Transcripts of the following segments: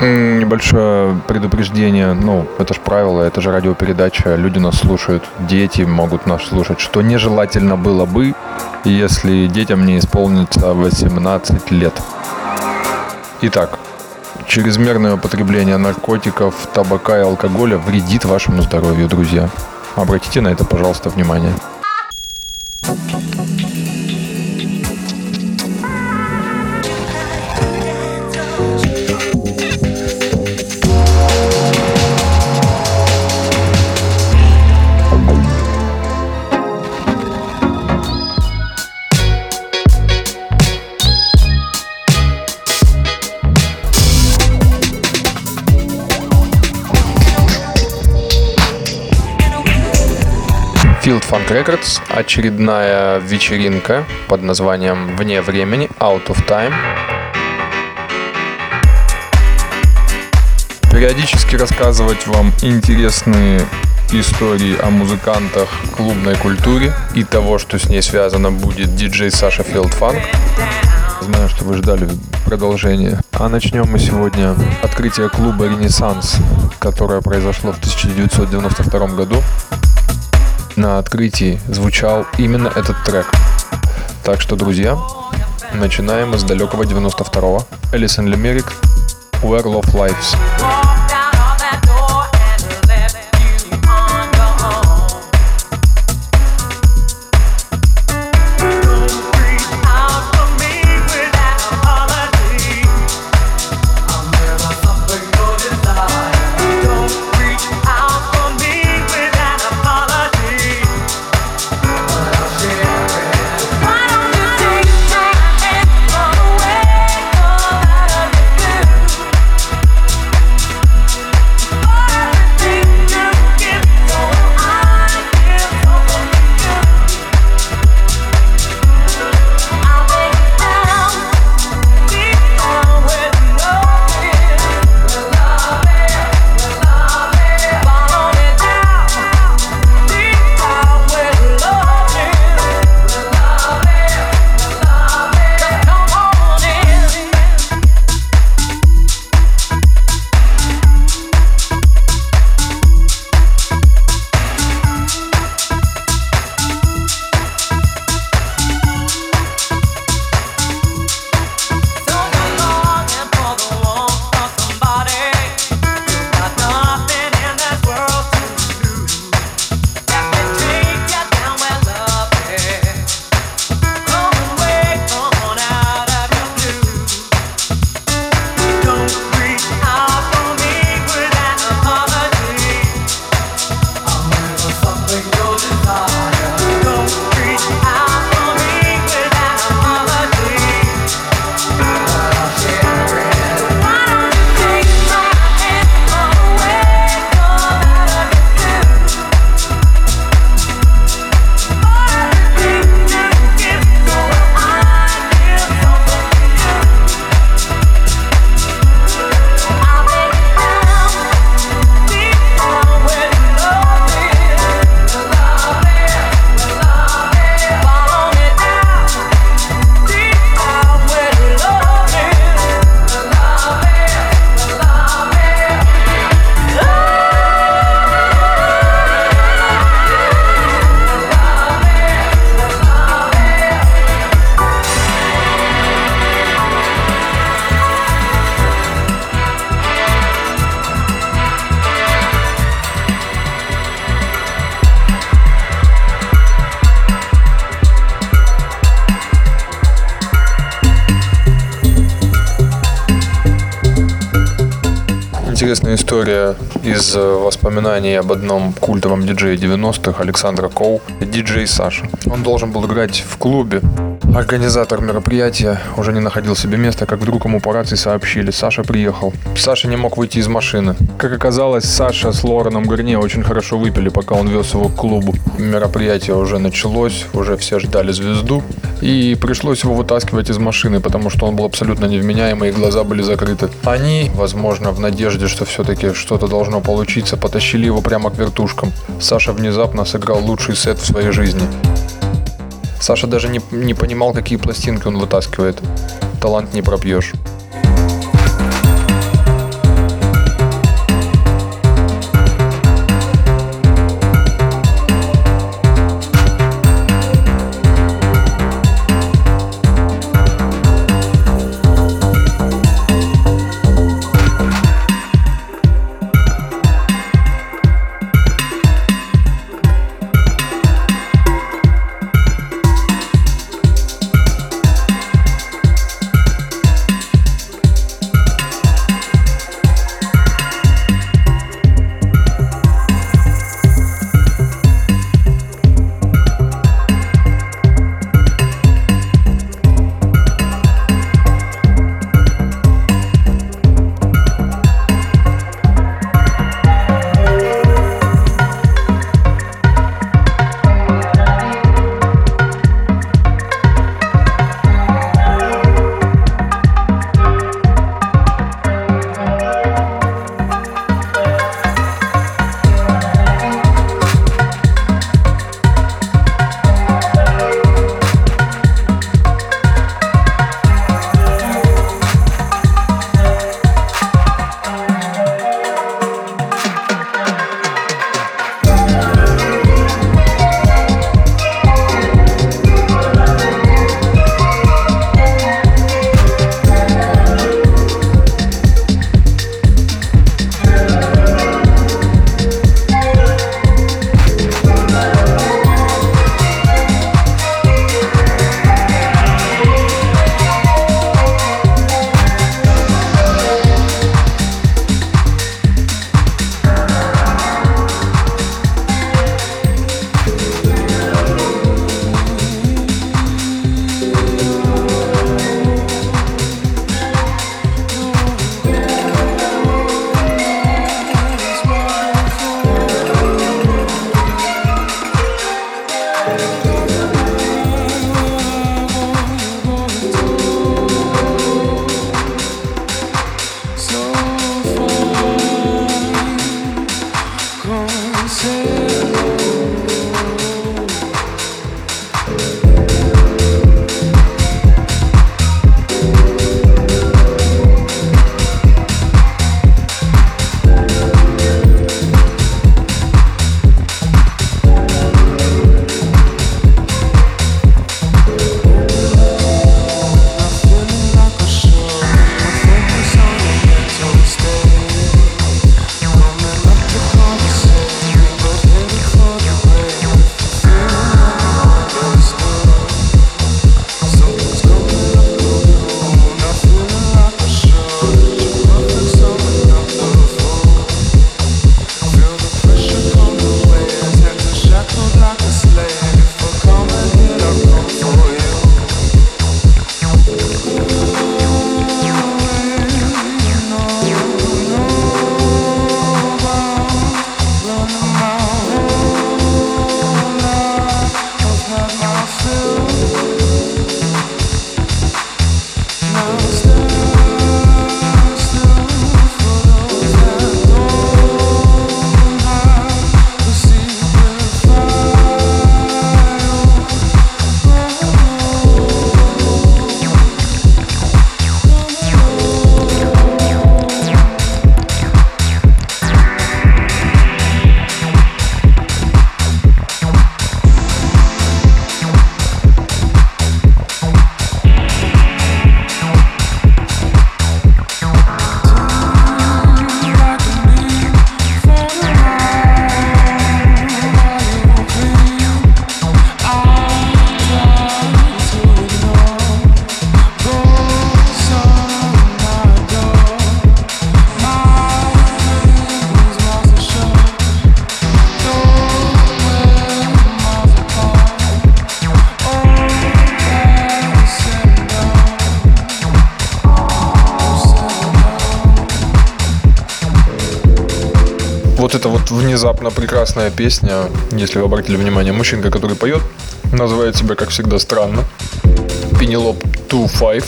Небольшое предупреждение, ну, это же правило, это же радиопередача, люди нас слушают, дети могут нас слушать, что нежелательно было бы, если детям не исполнится 18 лет. Итак, чрезмерное употребление наркотиков, табака и алкоголя вредит вашему здоровью, друзья. Обратите на это, пожалуйста, внимание. Funk Records, очередная вечеринка под названием «Вне времени», «Out of Time». Периодически рассказывать вам интересные истории о музыкантах, клубной культуре и того, что с ней связано, будет диджей Саша Funk. Знаю, что вы ждали продолжения. А начнем мы сегодня открытие клуба «Ренессанс», которое произошло в 1992 году на открытии звучал именно этот трек. Так что, друзья, начинаем из далекого 92-го. Элисон Лемерик, Where Love Lives. Интересная история из э, воспоминаний об одном культовом диджее 90-х Александра Коу, диджей Саша. Он должен был играть в клубе. Организатор мероприятия уже не находил себе места, как вдруг ему по рации сообщили, Саша приехал. Саша не мог выйти из машины. Как оказалось, Саша с Лореном Гарне очень хорошо выпили, пока он вез его к клубу. Мероприятие уже началось, уже все ждали звезду. И пришлось его вытаскивать из машины, потому что он был абсолютно невменяемый и глаза были закрыты. Они, возможно, в надежде, что все-таки что-то должно получиться, потащили его прямо к вертушкам. Саша внезапно сыграл лучший сет в своей жизни. Саша даже не, не понимал, какие пластинки он вытаскивает. Талант не пропьешь. Вот это вот внезапно прекрасная песня, если вы обратили внимание, мужчинка, который поет, называет себя, как всегда, странно. Пенелоп 2-5.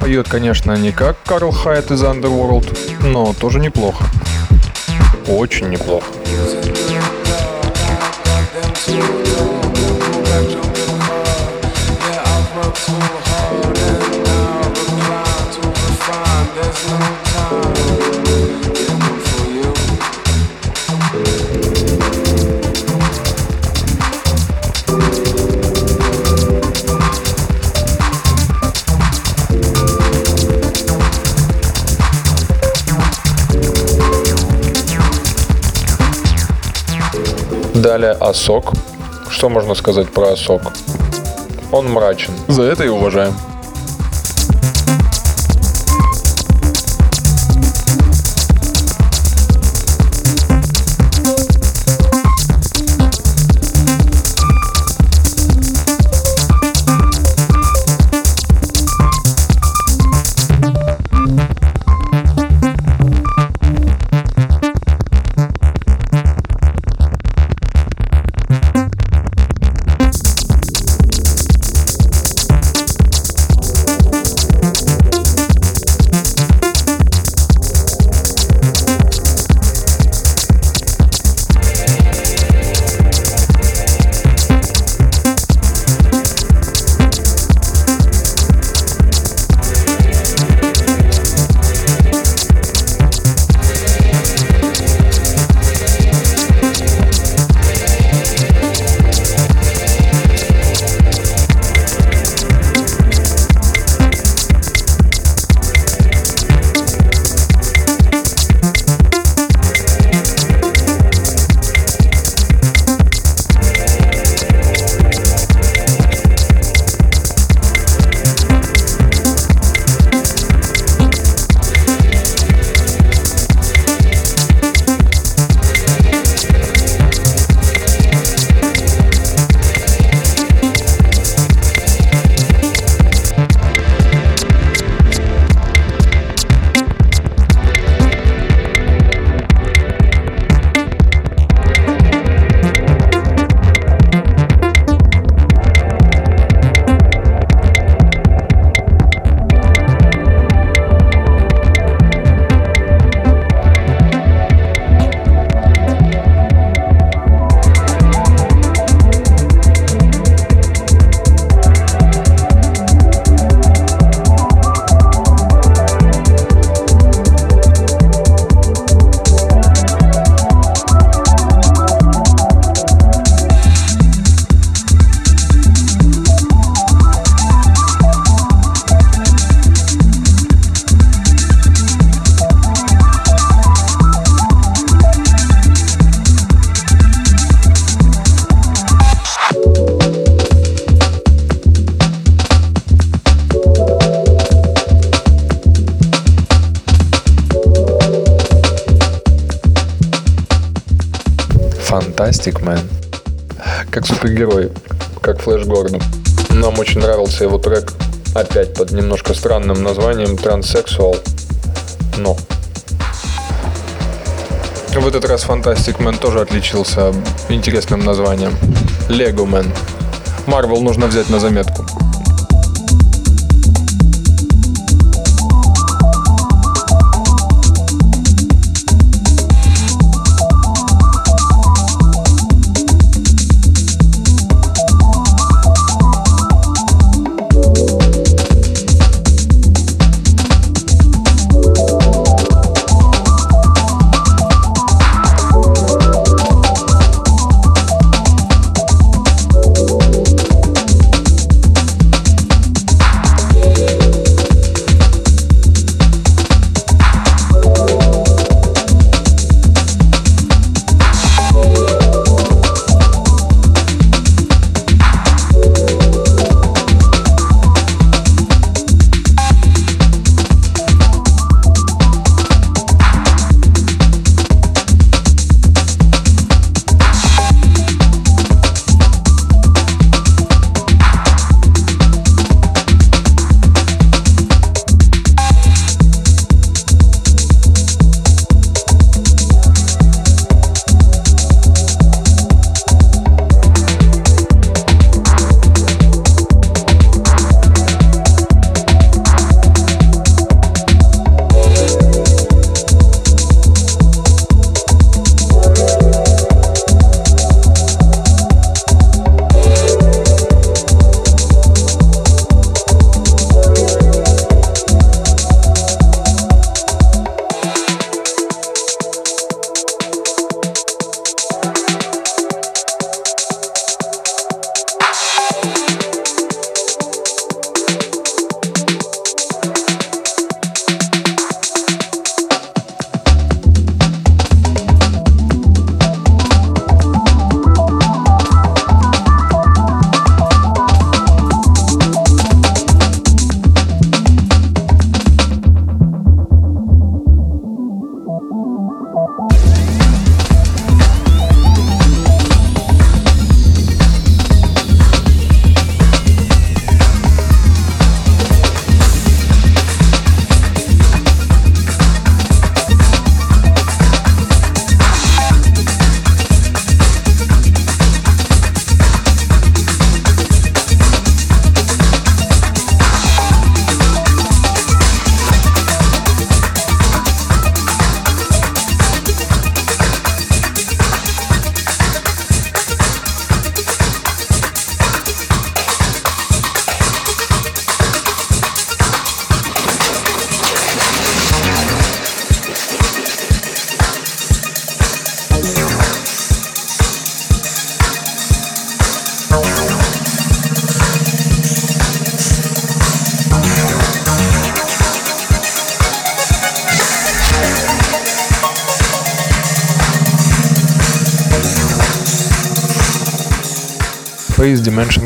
Поет, конечно, не как Карл Хайт из Underworld, но тоже неплохо. Очень неплохо. Далее Осок. Что можно сказать про Осок? Он мрачен. За это и уважаем. Названием Transsexual. Но в этот раз Fantastic Man тоже отличился интересным названием. Lego Man. Marvel нужно взять на заметку.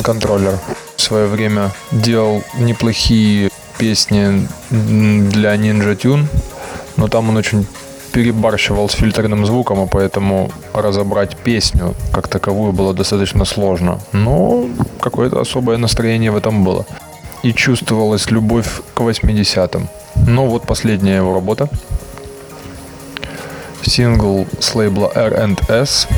Controller. В свое время делал неплохие песни для Ninja Tune, но там он очень перебарщивал с фильтрным звуком, и поэтому разобрать песню как таковую было достаточно сложно. Но какое-то особое настроение в этом было. И чувствовалась любовь к 80-м. Но вот последняя его работа. Сингл с лейбла R&S.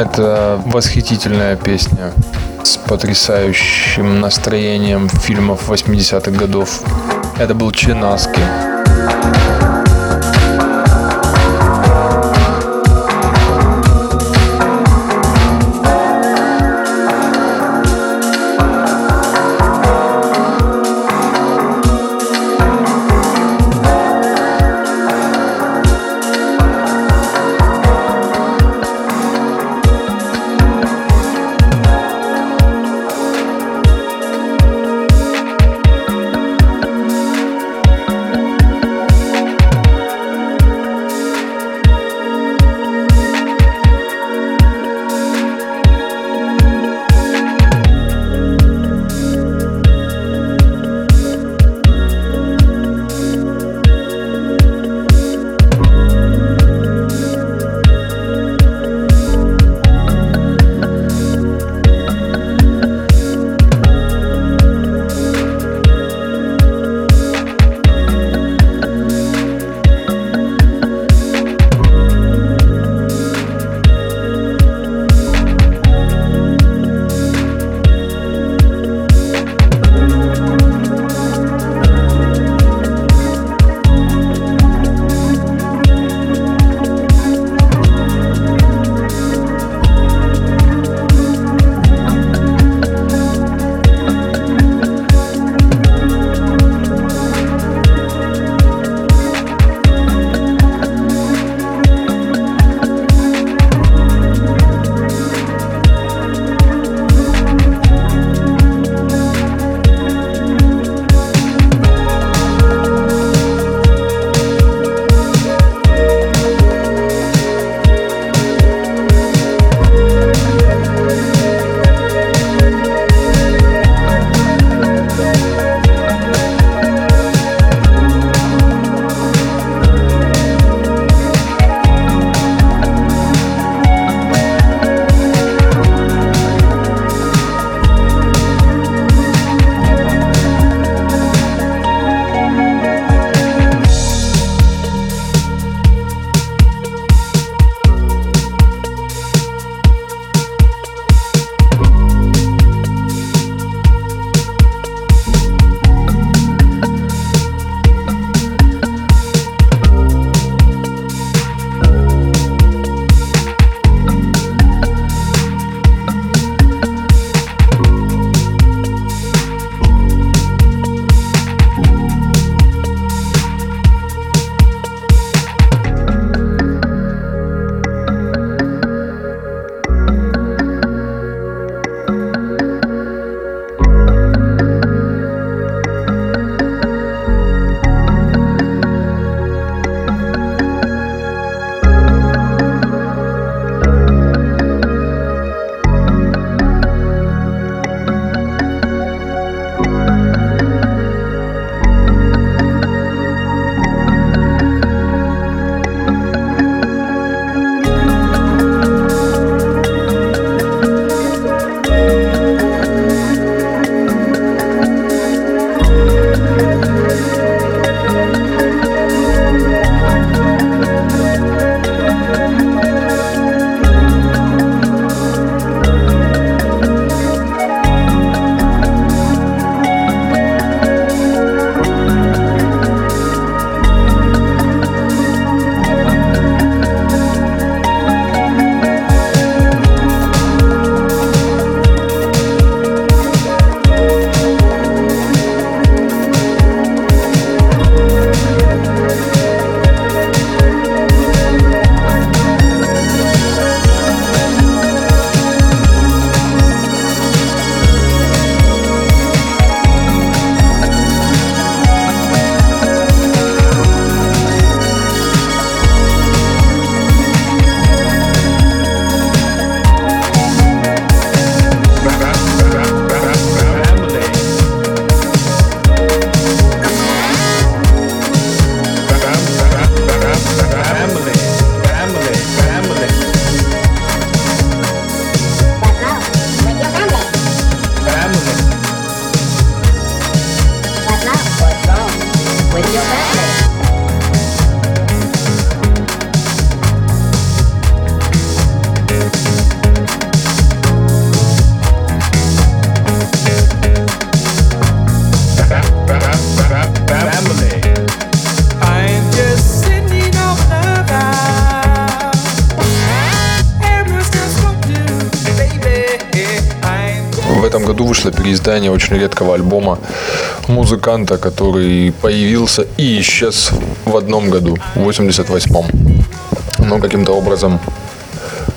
Это восхитительная песня с потрясающим настроением фильмов 80-х годов. Это был Чинаски. Вышло переиздание очень редкого альбома музыканта, который появился и исчез в одном году, в 88-м. Но каким-то образом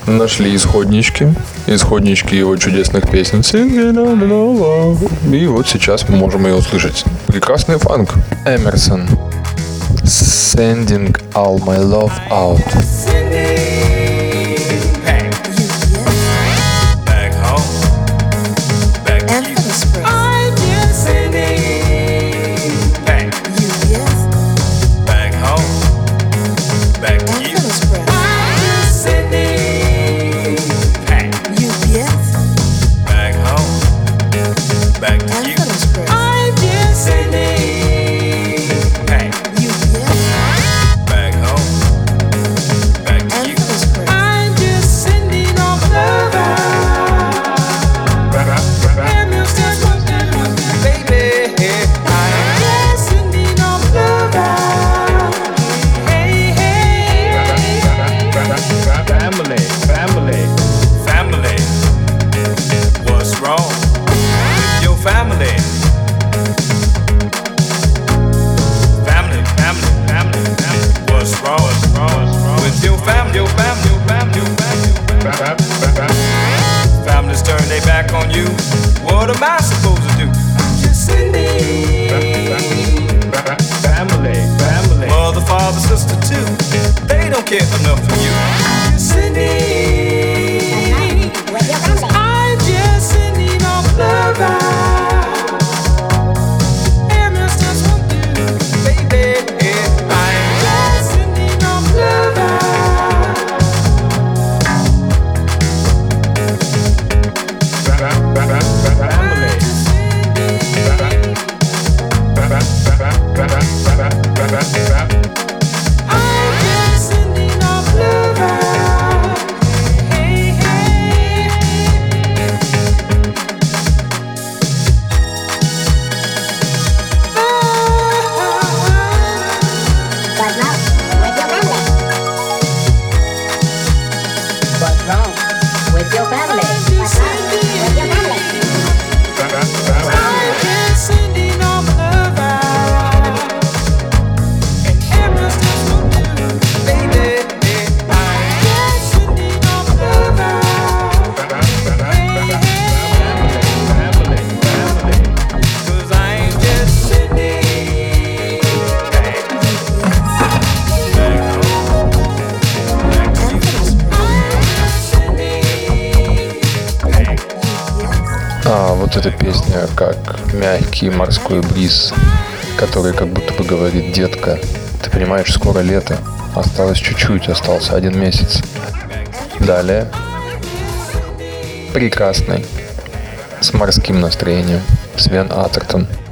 нашли исходнички, исходнички его чудесных песен. И вот сейчас мы можем ее услышать. Прекрасный фанк. Эмерсон. Sending all my love out. Морской бриз, который как будто бы говорит, детка, ты понимаешь, скоро лето, осталось чуть-чуть, остался один месяц. Далее, прекрасный, с морским настроением, Свен Атертон –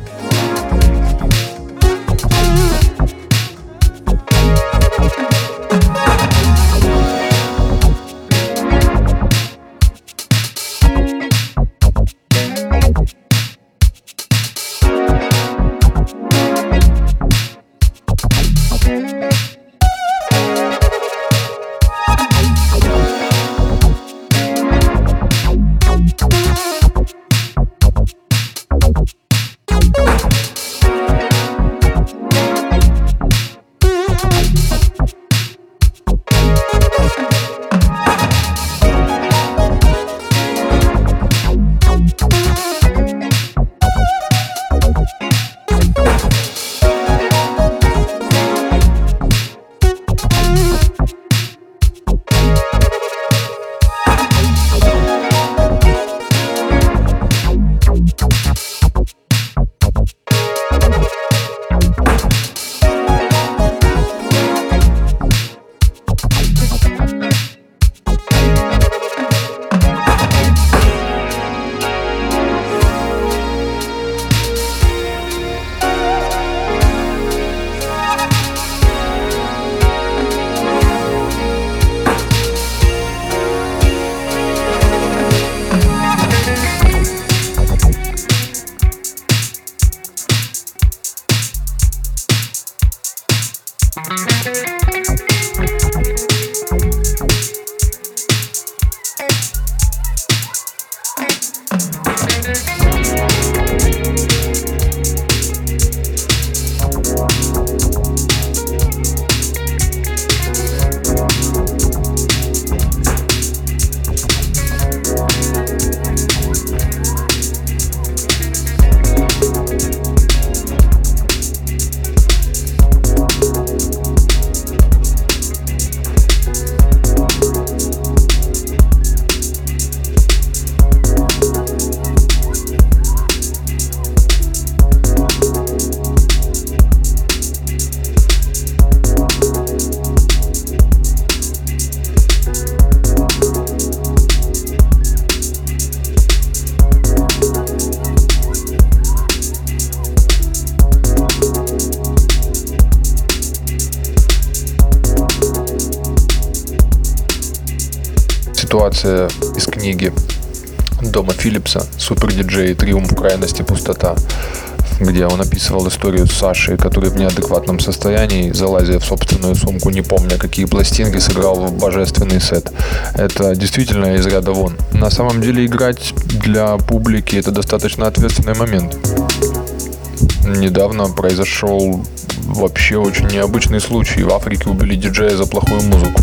ситуация из книги Дома Филлипса «Супер-диджей. Триумф крайности пустота», где он описывал историю с Сашей, который в неадекватном состоянии, залазя в собственную сумку, не помня, какие пластинки, сыграл в божественный сет. Это действительно из ряда вон. На самом деле играть для публики это достаточно ответственный момент. Недавно произошел вообще очень необычный случай. В Африке убили диджея за плохую музыку.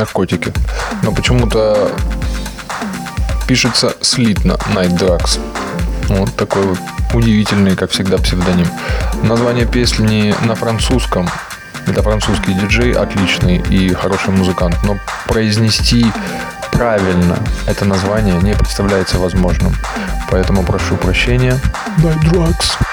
Наркотики». Но почему-то пишется слитно «Night Drugs». Вот такой вот удивительный, как всегда, псевдоним. Название песни на французском. Это французский диджей, отличный и хороший музыкант. Но произнести правильно это название не представляется возможным. Поэтому прошу прощения. Night Drugs.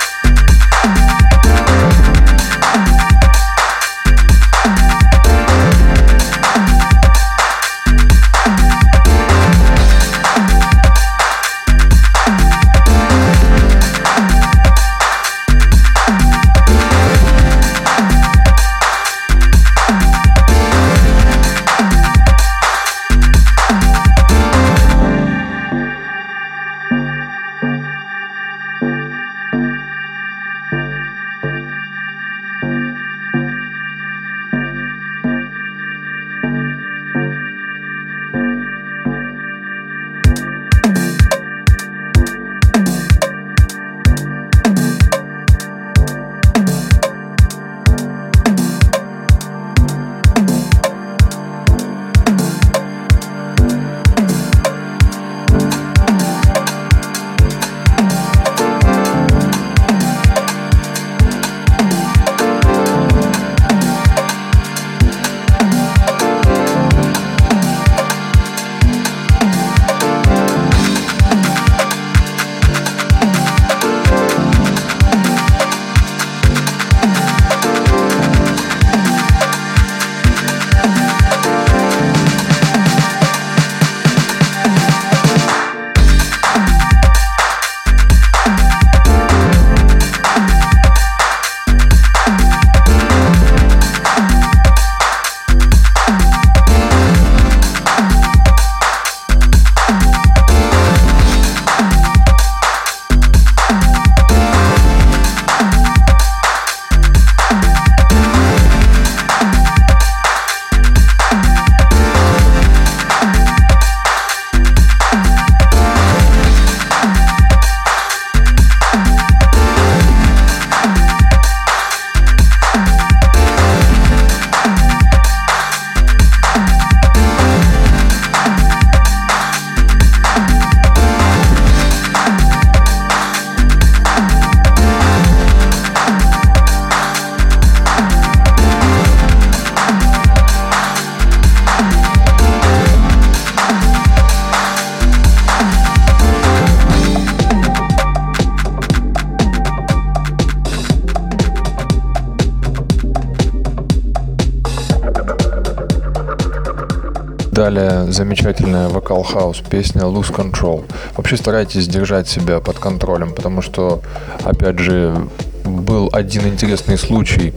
Замечательная вокал-хаус песня Lose Control. Вообще старайтесь держать себя под контролем, потому что, опять же, был один интересный случай,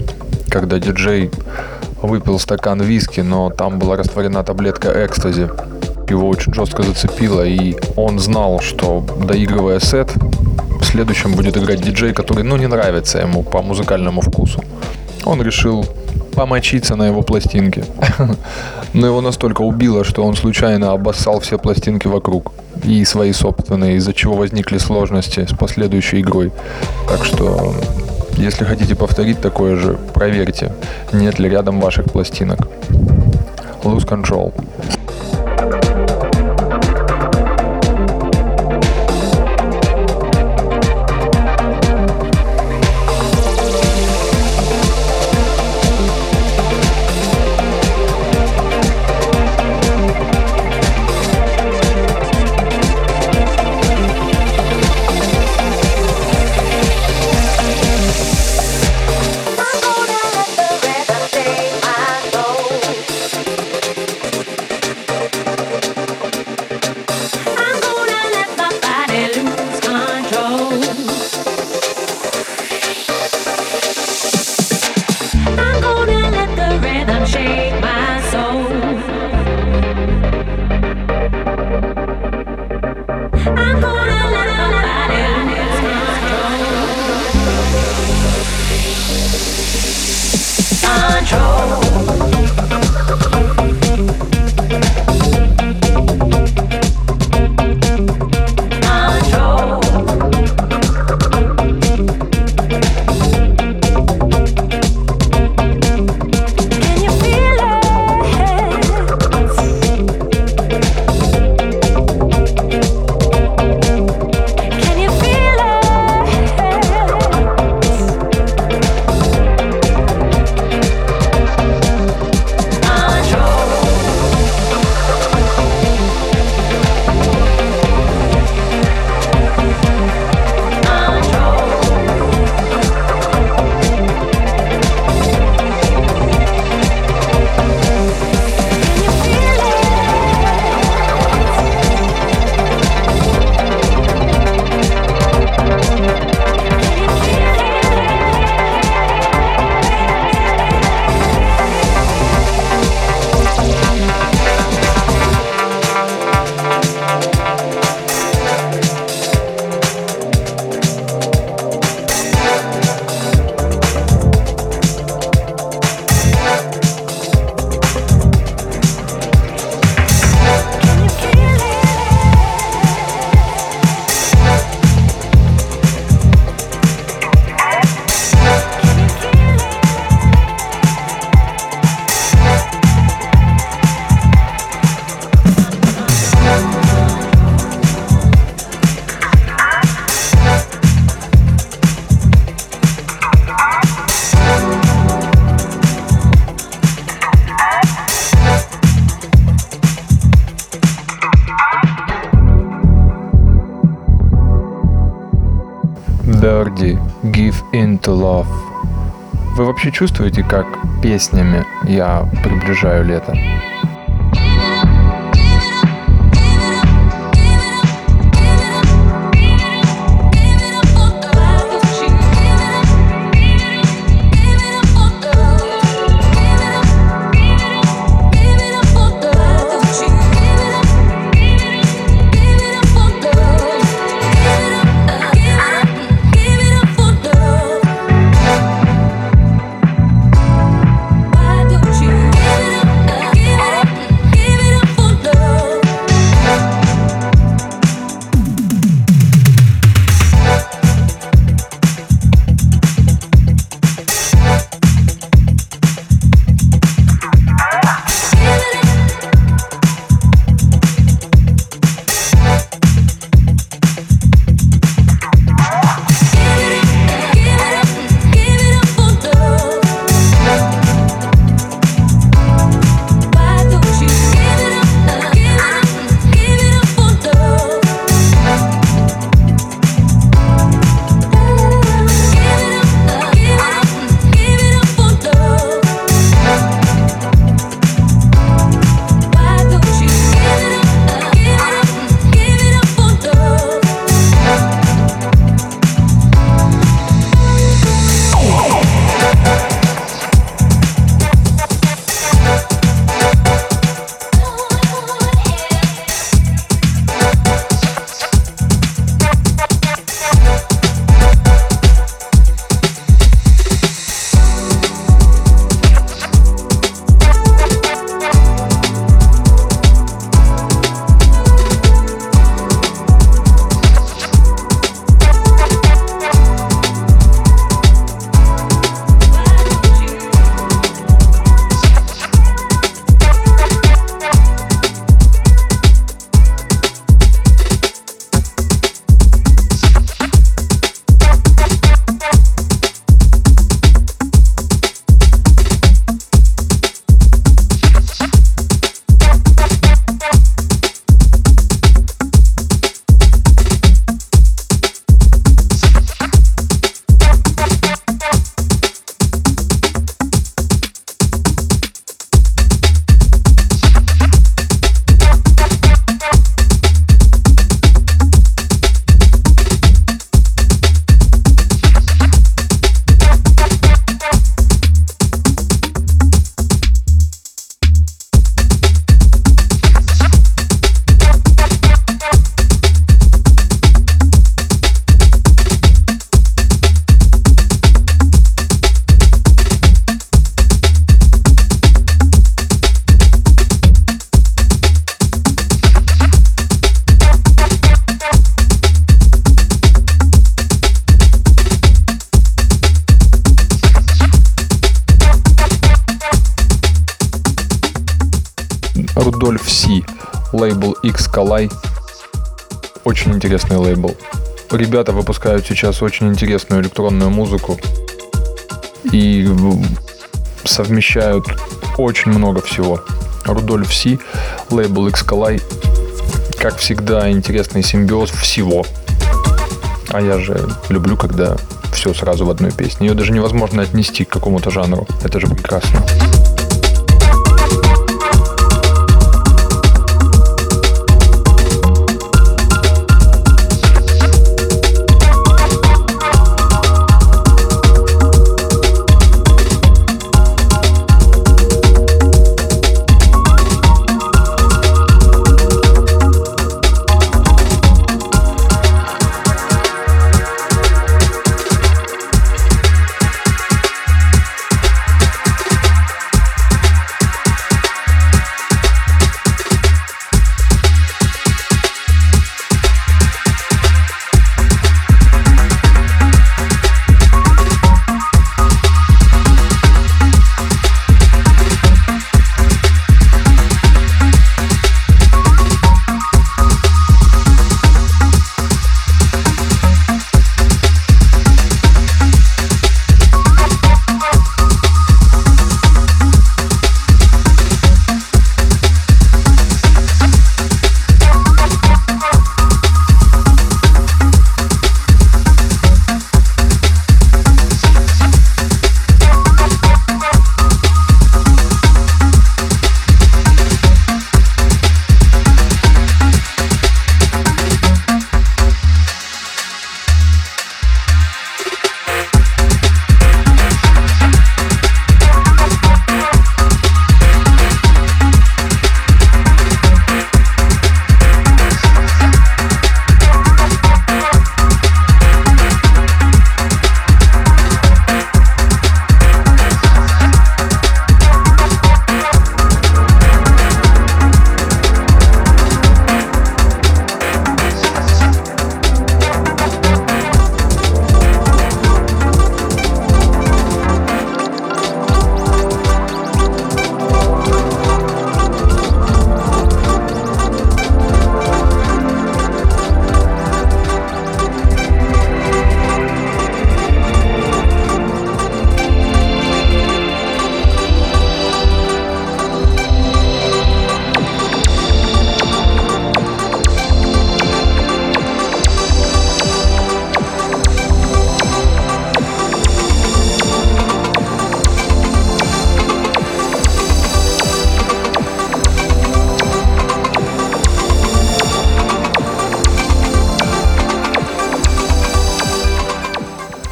когда диджей выпил стакан виски, но там была растворена таблетка экстази. Его очень жестко зацепило, и он знал, что доигрывая сет, в следующем будет играть диджей, который, ну, не нравится ему по музыкальному вкусу. Он решил помочиться на его пластинке. Но его настолько убило, что он случайно обоссал все пластинки вокруг. И свои собственные, из-за чего возникли сложности с последующей игрой. Так что, если хотите повторить такое же, проверьте, нет ли рядом ваших пластинок. Lose Control. Чувствуете, как песнями я приближаю лето? Калай. Очень интересный лейбл. Ребята выпускают сейчас очень интересную электронную музыку и совмещают очень много всего. Рудольф Си, лейбл X-Kalai. Как всегда, интересный симбиоз всего. А я же люблю, когда все сразу в одной песне. Ее даже невозможно отнести к какому-то жанру. Это же прекрасно.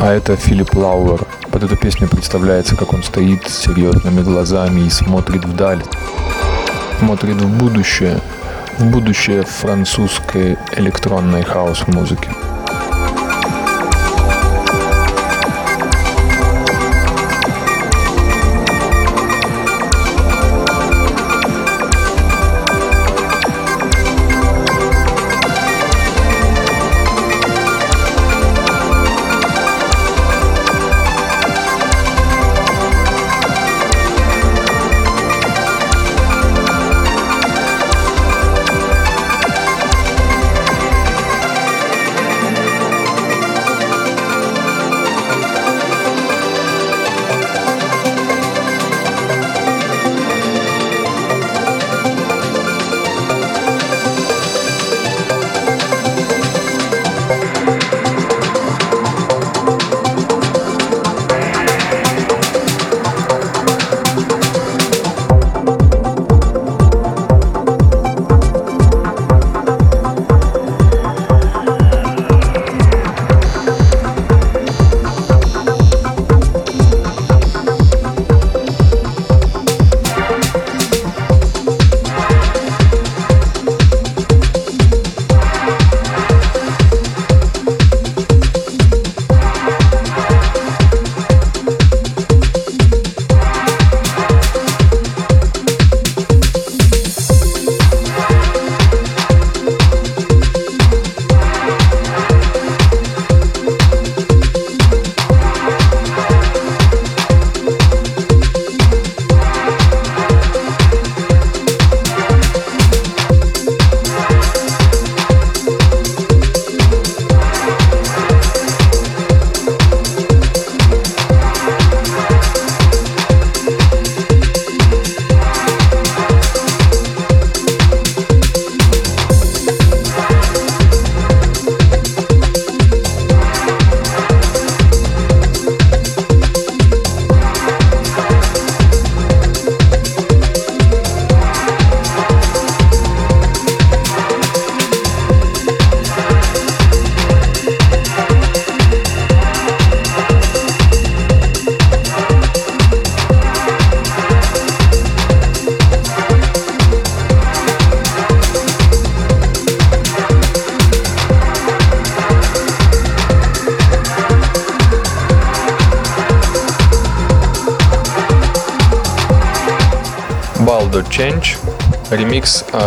А это Филипп Лауэр. Под эту песню представляется, как он стоит с серьезными глазами и смотрит вдаль. Смотрит в будущее. В будущее французской электронной хаос-музыки.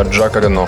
Джака Рено.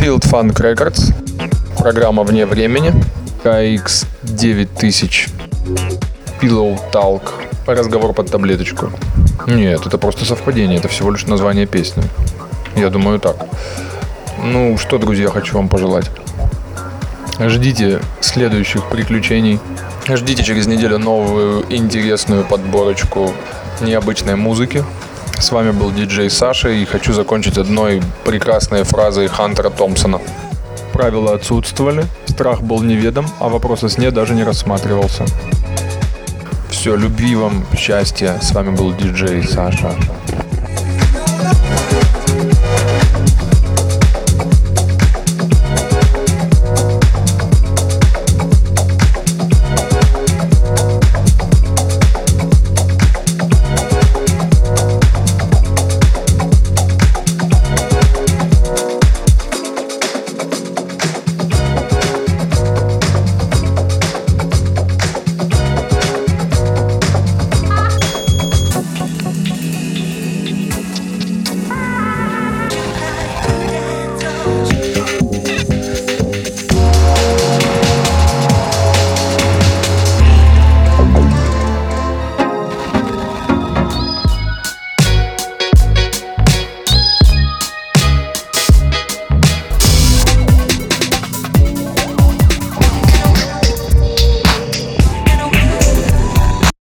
Field Funk Records, программа «Вне времени», KX9000, Pillow Talk, разговор под таблеточку. Нет, это просто совпадение, это всего лишь название песни. Я думаю так. Ну, что, друзья, хочу вам пожелать. Ждите следующих приключений. Ждите через неделю новую интересную подборочку необычной музыки. С вами был диджей Саша и хочу закончить одной прекрасной фразой Хантера Томпсона. Правила отсутствовали, страх был неведом, а вопрос о сне даже не рассматривался. Все, любви вам, счастья. С вами был диджей Саша.